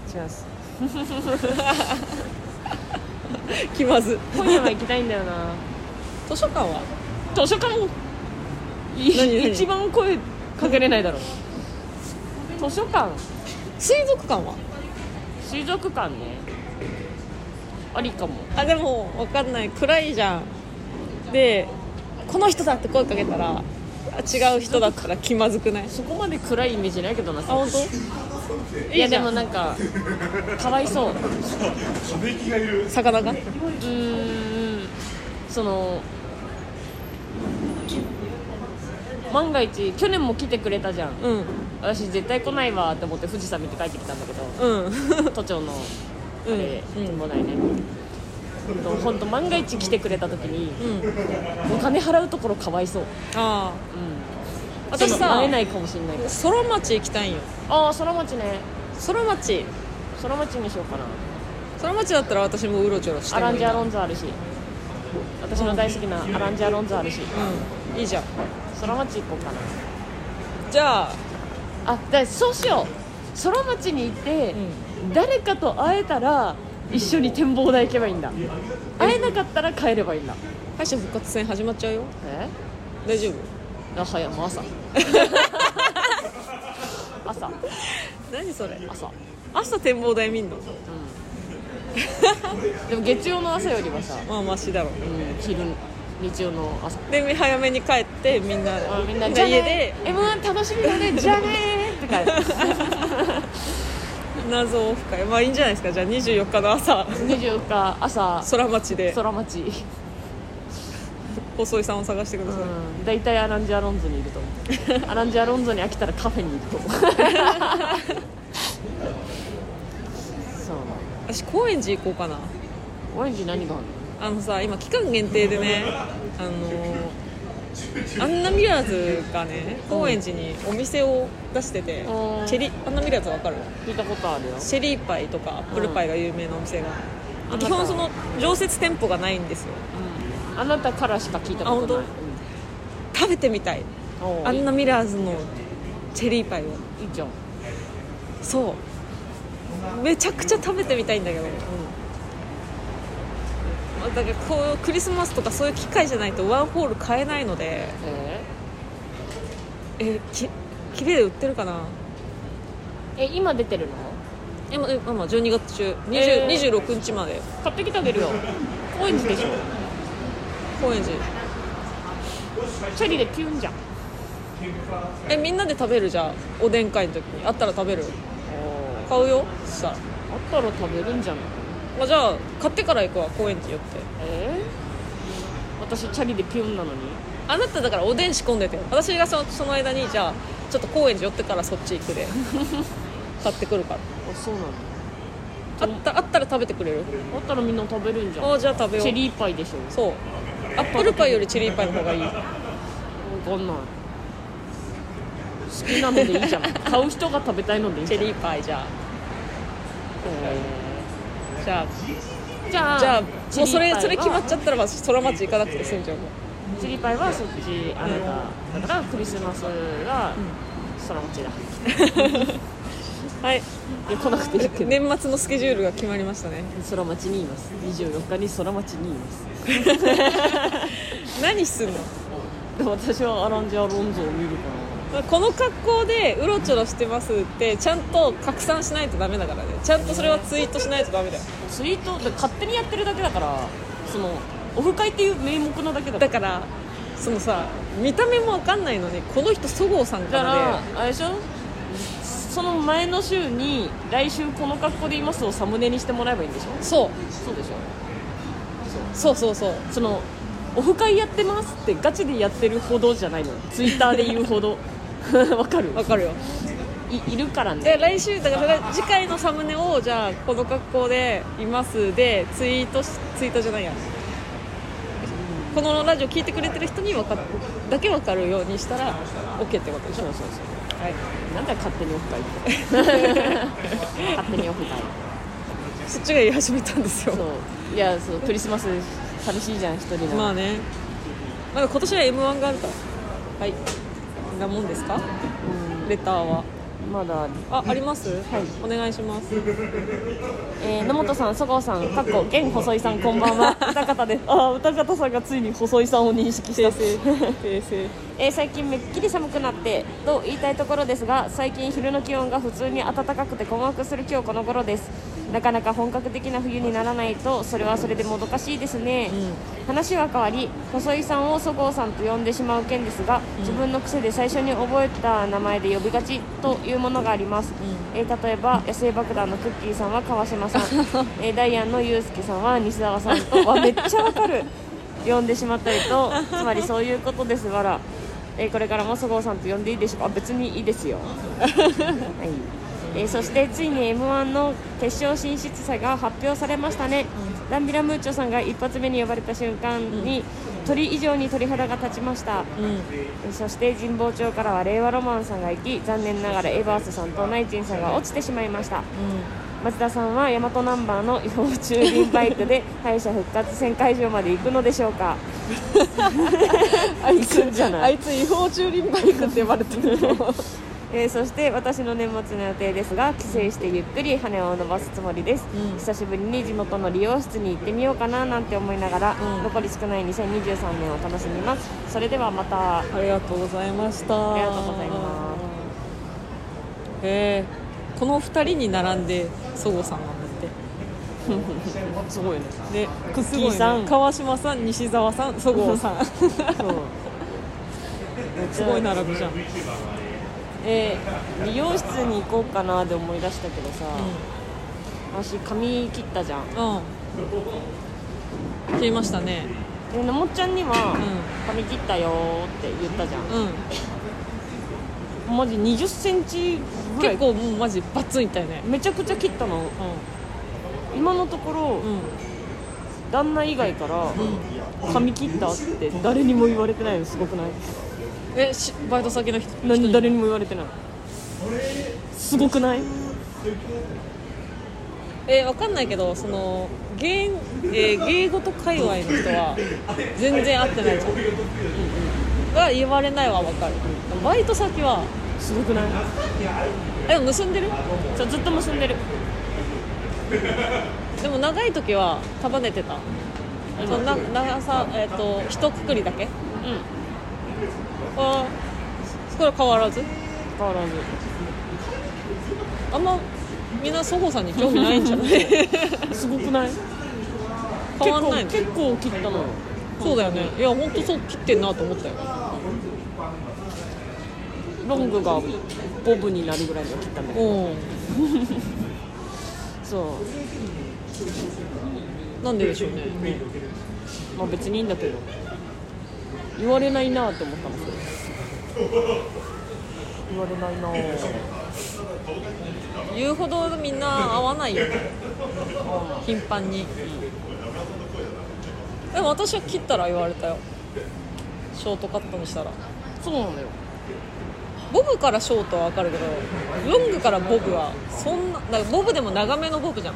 せん。違います。気まず。今夜は行きたいんだよな。図書館は？図書館？一番声かけれないだろ図書館？水族館は？水族館ね。ありかも。あでも分かんない。暗いじゃん。でこの人だって声かけたらあ違う人だったら気まずくない？そこまで暗いイメージないけどなあ本当？いやでもなんかかわいそう。う。魚がーんその万が一去年も来てくれたじゃんう。ん私絶対来ないわって思って富士山見て帰ってきたんだけどう。ん都庁のあれ、う。ん展望台ね本当万が一来てくれた時にうん。お金払うところかわいそう、ああ。うん、私さ会えないかもしれないから。空町行きたいんよ。ああ空町ね。空町。空町にしようかな。空町だったら私もうろちょろしてアランジャもいいなロンズあるし。私の大好きなアランジャロンズあるし。うん。いいじゃん。空町行こうかな。じゃあ。あだそうしよう。空町に行って、誰かと会えたら一緒に展望台行けばいいんだ。会えなかったら帰ればいいんだ。敗者復活戦始まっちゃうよ。え？大丈夫？あ早い。もう朝。朝。何それ？朝。朝展望台見んの？でも月曜の朝よりはさ、まあマシだろ。うん、昼日曜の朝。で早めに帰ってみんなあみんなじゃあ家ねで m 1楽しみだね。じゃあねーって帰る 謎を深いまあいいんじゃないですか。じゃあ24日の朝。24日朝。空町で。空町。細井さんを探してください、うん。大体アランジ・アロンゾにいると思う。アランジ・アロンゾに飽きたらカフェにいると思う。そう。私高円寺行こうかな。オレンジ何があるあのさ今期間限定でねあのアンナミラーズがね高円寺にお店を出してて、うん。チェリアンナミラーズわかる？の聞いたことあるよ。シェリーパイとかアップルパイが有名なお店が、うん。基本その常設店舗がないんですよ。あなたからしか聞いたことない。あ食べてみたい。うんおアンナミラーズのチェリーパイを。いいじゃん。そう。めちゃくちゃ食べてみたいんだけど、うん、だからこうクリスマスとかそういう機会じゃないとワンホール買えないので。ええききれいで売ってるかな？ーえ今出てるの？えまえまあまあ12月中、20えー。26日まで。買ってきてあげるよ。高円寺でしょ？高円寺。チェリーでピュンじゃん。えみんなで食べるじゃん。おでん会の時に。あったら食べる。買うよ。そしたら、あったら食べるんじゃない？まあ、じゃあ買ってから行くわ。高円寺寄って。えー、私チャリでピュンなのに？あなただからおでん仕込んでて。私がそその間にじゃあちょっと高円寺寄ってからそっち行くで。買ってくるから。あそうなの？あったあったら食べてくれる？あったらみんな食べるんじゃん。あじゃあ食べよう。チェリーパイでしょ。そう。アップルパイよりチェリーパイの方がいい。分かんない。好きなのでいいじゃん。買う人が食べたいのでいいチェリーパイじゃあ。じゃあ。じゃあじゃあもうそれそれ決まっちゃったら私空町行かなくて済んじゃうもんチェリーパイはそっちあなただからクリスマスが空町だ。はい。いや来なくていいけど。年末のスケジュールが決まりましたね。空町にいます。24日に空町にいます。何すんの？で私はアランジャ・ロンゾを見るかこの格好でうろちょろしてますってちゃんと拡散しないとダメだからね。ちゃんとそれはツイートしないとダメだよ。らツイートで勝手にやってるだけだからそのオフ会っていう名目なだけだから。だからそのさ見た目も分かんないのにこの人そごうさんかだからあれでしょ？その前の週に来週この格好でいますをサムネにしてもらえばいいんでしょ？そう。そうでしょ？そうそうそう。そのオフ会やってますってガチでやってるほどじゃないの。ツイッターで言うほど。わかる？分かるよ。いいるからね。で来週だから次回のサムネをじゃあこの格好でいますでツイートしツイートじゃないやこのラジオ聞いてくれてる人にわかだけ分かるようにしたら OK ってことでしょ？そうそうそう。はい。なんだよ勝手にオフ会って。勝手にオフ会。そっちが言い始めたんですよ。そう。いやそうクリスマス寂しいじゃん一人の、まあね。まだ今年は m 1があるから。はい。なもんですか？レターはまだ。あるああります？はい。お願いします。えー野本さん、そごうさん、かっこ現細井さん、こんばんは。歌方です。あー、歌方さんがついに細井さんを認識した。訂正えー最近めっきり寒くなってと言いたいところですが最近昼の気温が普通に暖かくて困惑する今日この頃です。なかなか本格的な冬にならないとそれはそれでもどかしいですね、話は変わり細井さんをそごうさんと呼んでしまう件ですが、自分の癖で最初に覚えた名前で呼びがちというものがあります、えー例えば野生爆弾のクッキーさんは川島さん、えーダイアンのユースケさんは西澤さんと。わめっちゃわかる。呼んでしまったりと。つまりそういうことですわら、えーこれからもそごうさんと呼んでいいでしょう。かあ別にいいですよ、はい。えーそしてついに m 1の決勝進出者が発表されましたね、ダンビラムーチョさんが一発目に呼ばれた瞬間に、鳥以上に鳥肌が立ちました、うん。えーそして神保町からは令和ロマンさんが行き残念ながらエバースさんとナイチンさんが落ちてしまいました。松田さんは大和ナンバーの違法駐輪バイクで 敗者復活戦会場まで行くのでしょうか。あい行くんじゃない。あいつ違法駐輪バイクって呼ばれてるの えーそして私の年末の予定ですが帰省してゆっくり羽を伸ばすつもりです、うん。久しぶりに地元の理容室に行ってみようかななんて思いながら、うん。残り少ない2023年を楽しみます。それではまた。ありがとうございました。ありがとうございまへえこの2人に並んでそごうさんなんだって。すごいね。でクッキーさん。川島さん西澤さんそごうさん。すごい並びじゃん、えー美容室に行こうかなで思い出したけどさ、私髪切ったじゃん。うん。切りましたね。でのもっちゃんには、ん。髪切ったよーって言ったじゃうん。んマジ2 0センチぐらい。結構もうマジバツンいったよね。めちゃくちゃ切ったの。う今のところ、んうん。旦那以外から髪切ったって誰にも言われてないのすごくない？えしバイト先の人何誰にも言われてない。すごくない？えわかんないけどその芸,、えー芸事界隈の人は全然会ってないじゃん、が言われないはわかる。バイト先はすごくない？え結んでる？そうずっと結んでる。でも長い時は束ねてた。そのな長さえっ、と一括りだけ？うんあこれは変わらず？変わらず。あんまみんなそごうさんに興味ないんじゃない？すごくない？変わんないの？結構結構切ったのよそうだよね。いや本当そう切ってんなと思ったよ。ロングがボブになるぐらいには切ったんだけど。うん。そう。なんででしょうね。まあ別にいいんだけど言われないなって思ったのそれ言われないな言うほどみんな会わないよね。頻繁に。でも私は切ったら言われたよショートカットにしたらそうなのよ。ボブからショートは分かるけどロングからボブはそんなだボブでも長めのボブじゃん。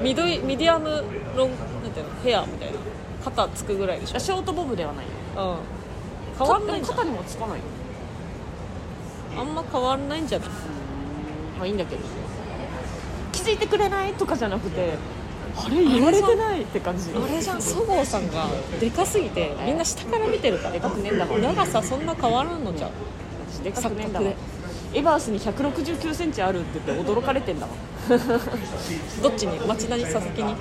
ミドイミディアムロンなんていうのヘアみたいな。肩つくぐらいでしょ。ショートボブではないよ。うん変わんないんじゃん。肩にもつかないよ。あんま変わんないんじゃないまあいいんだけど。気づいてくれないとかじゃなくてあれ？言われてないって感じ。あれじゃん。そごうさんがでかすぎてみんな下から見てるからでかくねえんだもん。長さそんな変わらんのじゃん。私でかくねえんだもん。錯エバースに1 6 9センチあるって言って驚かれてんだもん。どっちに？町田に佐々木に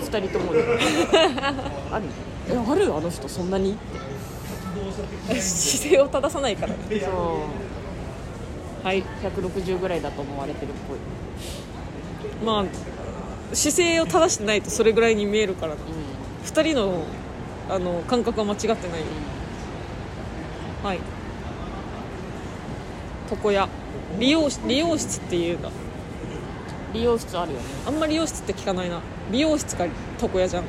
？2人ともに。ある？えある？あの人そんなに？姿勢を正さないから。ねそうはい160ぐらいだと思われてるっぽい。まあ姿勢を正してないとそれぐらいに見えるから。なう2人のあの感覚は間違ってないよ。はい。床屋。理容室理容室っていうんだ。ん美容室あるよね。あんまり理容室って聞かないな。美容室か床屋じゃん。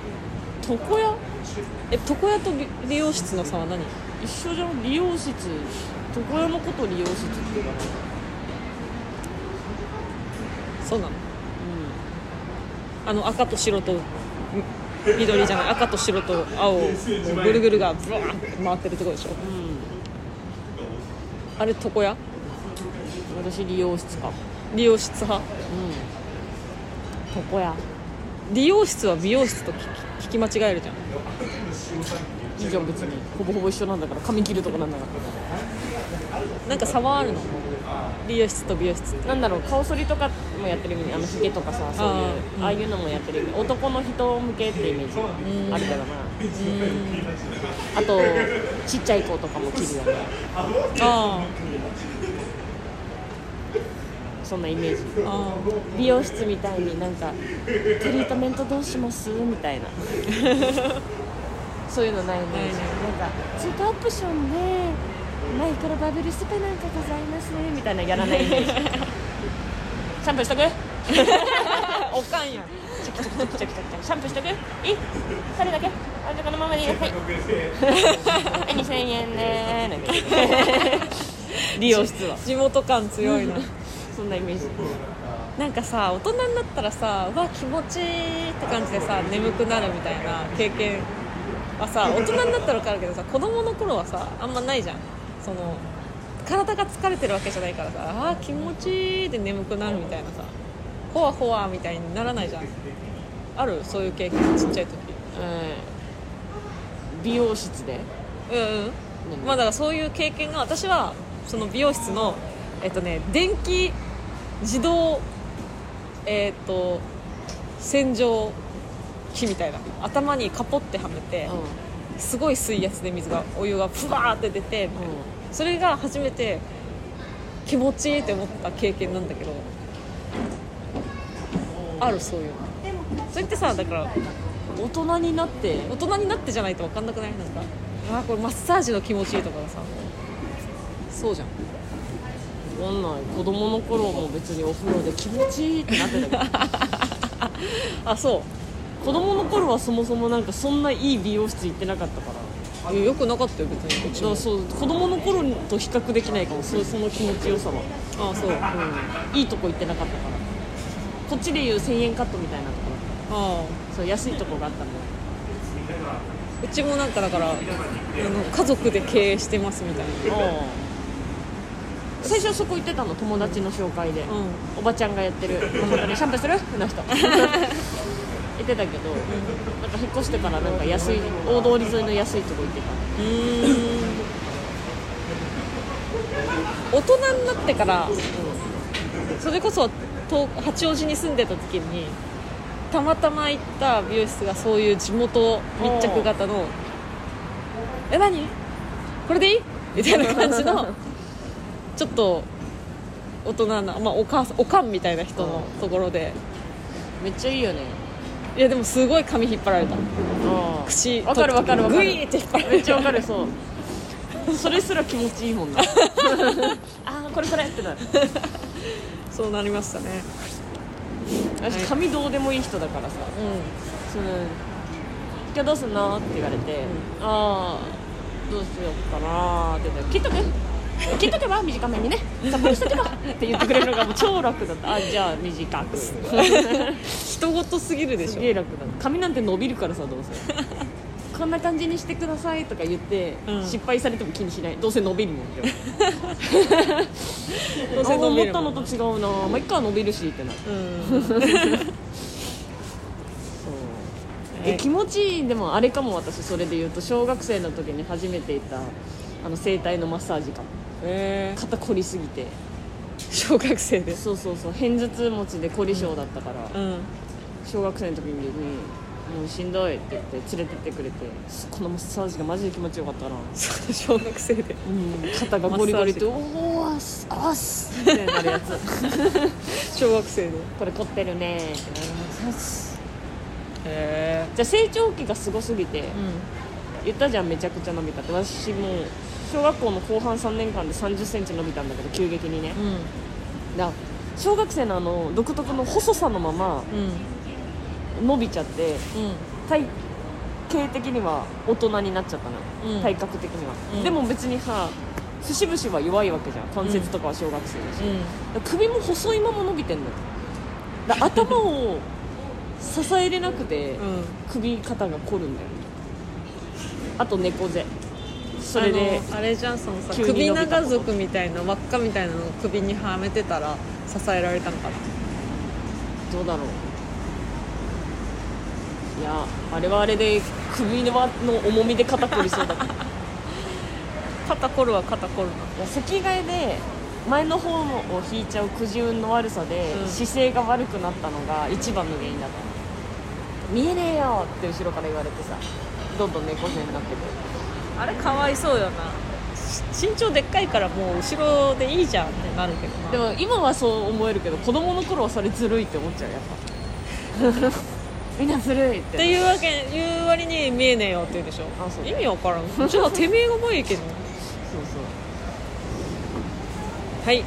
床屋？え床屋と美理容室の差は何？一緒じゃん理容室。床屋のこと理容室って言うかなそうなの？あの赤と白とみ緑じゃない。赤と白と青。をぐるぐるがブワーって回ってるとこでしょ。うん、うん、あれ床屋？私理容室か理容室派？うん。床屋。理容室は美容室と聞き間違えるじゃんいいじゃん別にほぼほぼ一緒なんだから髪切るとこなんだから。なんか差はあるの？理容室と美容室なんだろう顔剃りとかもやってる意味あのヒゲとかさそういうあーああいうのもやってる意味男の人向けってイメージ。あるけどな。あとちっちゃい子とかも切るよねあそんなイメージ。美容室みたいになんか「トリートメントどうします?」みたいなそういうのないね。ないねなんか「ツートオプションで前からバブルスプなんかございますね」みたいなやらないイメージ。シャンプーしとく？ー おかんやんチャキチャキチャキチャキチャキシャンプーしとく？いい？それだけ？あじゃあこのままでいいよはい。はい2000円ねーなんて。理容室は。地元感強いな。そんなイメージ。なんかさ大人になったらさうわ気持ちいいって感じでさ眠くなるみたいな経験はさ大人になったら分かるけどさ子供の頃はさあんまないじゃん。その体が疲れてるわけじゃないからさあー気持ちいいで眠くなるみたいなさほわほわみたいにならないじゃん。ある？そういう経験ちっちゃい時。えー美容室で。うん。うん。まあだからそういう経験が私はその美容室のえっとね電気自動えっと洗浄機みたいな頭にカポってはめて、すごい水圧で水がお湯がふわーって出てみたいなそれが初めて気持ちいいって思った経験なんだけどあるそういうの。それってさだから大人になって。大人になってじゃないと分かんなくない？なんかあーこれマッサージの気持ちいいとかさ。そうじゃん。わかんない。子供の頃も別にお風呂で気持ちいいってなってたけど。あそう子供の頃はそもそもなんかそんないい美容室行ってなかったから。いやよくなかったよ別にだからそう子供の頃と比較できないかも。そうその気持ちよさは、ああそう。あうん、いいとこ行ってなかったから。こっちでいう1000円カットみたいなところ。あそう安いとこがあったんだようちもなんかだからあの家族で経営してますみたいな。最初そこ行ってたの友達の紹介で、うおばちゃんがやってるシャンプーする？の人 てたけど、なんか引っ越してからなんか安い大通り沿いの安いとこ行ってた。んうん。大人になってからそれこそ東八王子に住んでた時にたまたま行った美容室がそういう地元密着型の「え何？これでいい?」みたいな感じの ちょっと大人な、まあ、お母さんおかんみたいな人のところで。めっちゃいいよねいやでもすごい髪引っ張られた。あ口わかるわかるわかる。グイーって引っ張らめれっちゃわかるそう。それすら気持ちいいもんな。あーこれこれってなるそうなりましたね。私髪どうでもいい人だからさ。うその「今日どうすんの?」って言われて「ああどうしようかな」って言って「切っとく？切っとけば短めにね。さっぱりしとけば」って言ってくれるのがもう超楽だった。あじゃあ短く。人事すぎるでしょ。げえ楽だ髪なんて伸びるからさどうせ。こんな感じにしてくださいとか言って、うん。失敗されても気にしない。どうせ伸びるもんじゃ どうせ伸びる思ったのと違うな。まあいっか伸びるしってなる。うん。え。え気持ちいいでもあれかも私。それで言うと小学生の時に初めて行ったあの整体のマッサージかもえ肩凝りすぎて。小学生で。そうそうそう。片頭痛持ちで凝り性だったから、うん。小学生の時に、もうしんどいって言って連れてってくれて。このマッサージがマジで気持ちよかったな、小学生で。うん、肩がゴリゴリって「おおあっすあっす」ってなるやつ。小学生で。へこれ凝ってるねってなりますえじゃあ成長期がすごすぎて、う言ったじゃんめちゃくちゃ伸びたって。私もう小学校の後半3年間で3 0センチ伸びたんだけど急激にね。んうん。だ小学生のあの独特の細さのままうん。伸びちゃってうん。体型的には大人になっちゃったの、うん。体格的には、うん。でも別にさ節々は弱いわけじゃん。関節とかは小学生だし、だから首も細いまま伸びてんのよ。だ頭を支えれなくて、うん。首肩が凝るんだよあと猫背それであれじゃんそのさ首長族みたいな輪っかみたいなのを首にはめてたら支えられたのかな。どうだろう。いやあれはあれで首の重みで肩凝りそうだった。い 肩凝るは肩凝るや席替えで前の方を引いちゃうくじ運の悪さで、うん。姿勢が悪くなったのが一番の原因だった。見えねえよって後ろから言われてさどんどん猫背になってくるなあれかわいそうよな。し身長でっかいからもう後ろでいいじゃんってなるけどな。でも今はそう思えるけど子供の頃はそれずるいって思っちゃうやっぱ。みんなずるいって。っていうわけ言う割に見えねえよって言うでしょ。あそう意味わからん。じゃあてめえが前行けんのそうはい。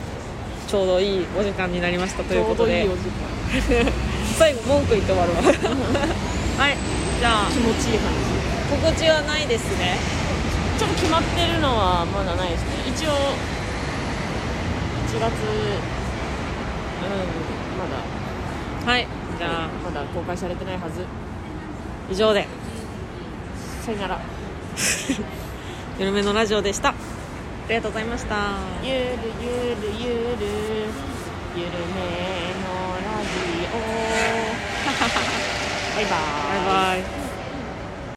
ちょうどいいお時間になりましたということで。最後文句言って終わるわ。はい。じゃあ気持ちいい話。心地はないですねちょっと決まってるのはまだないですね。一応。1月。うんまだ。はい。じゃあ。まだ公開されてない。はず以上で。さよなら。ゆるめのラジオでした。ありがとうございました。ゆるゆるゆる。ゆるめのラジオ。バイバーイ。バイバイ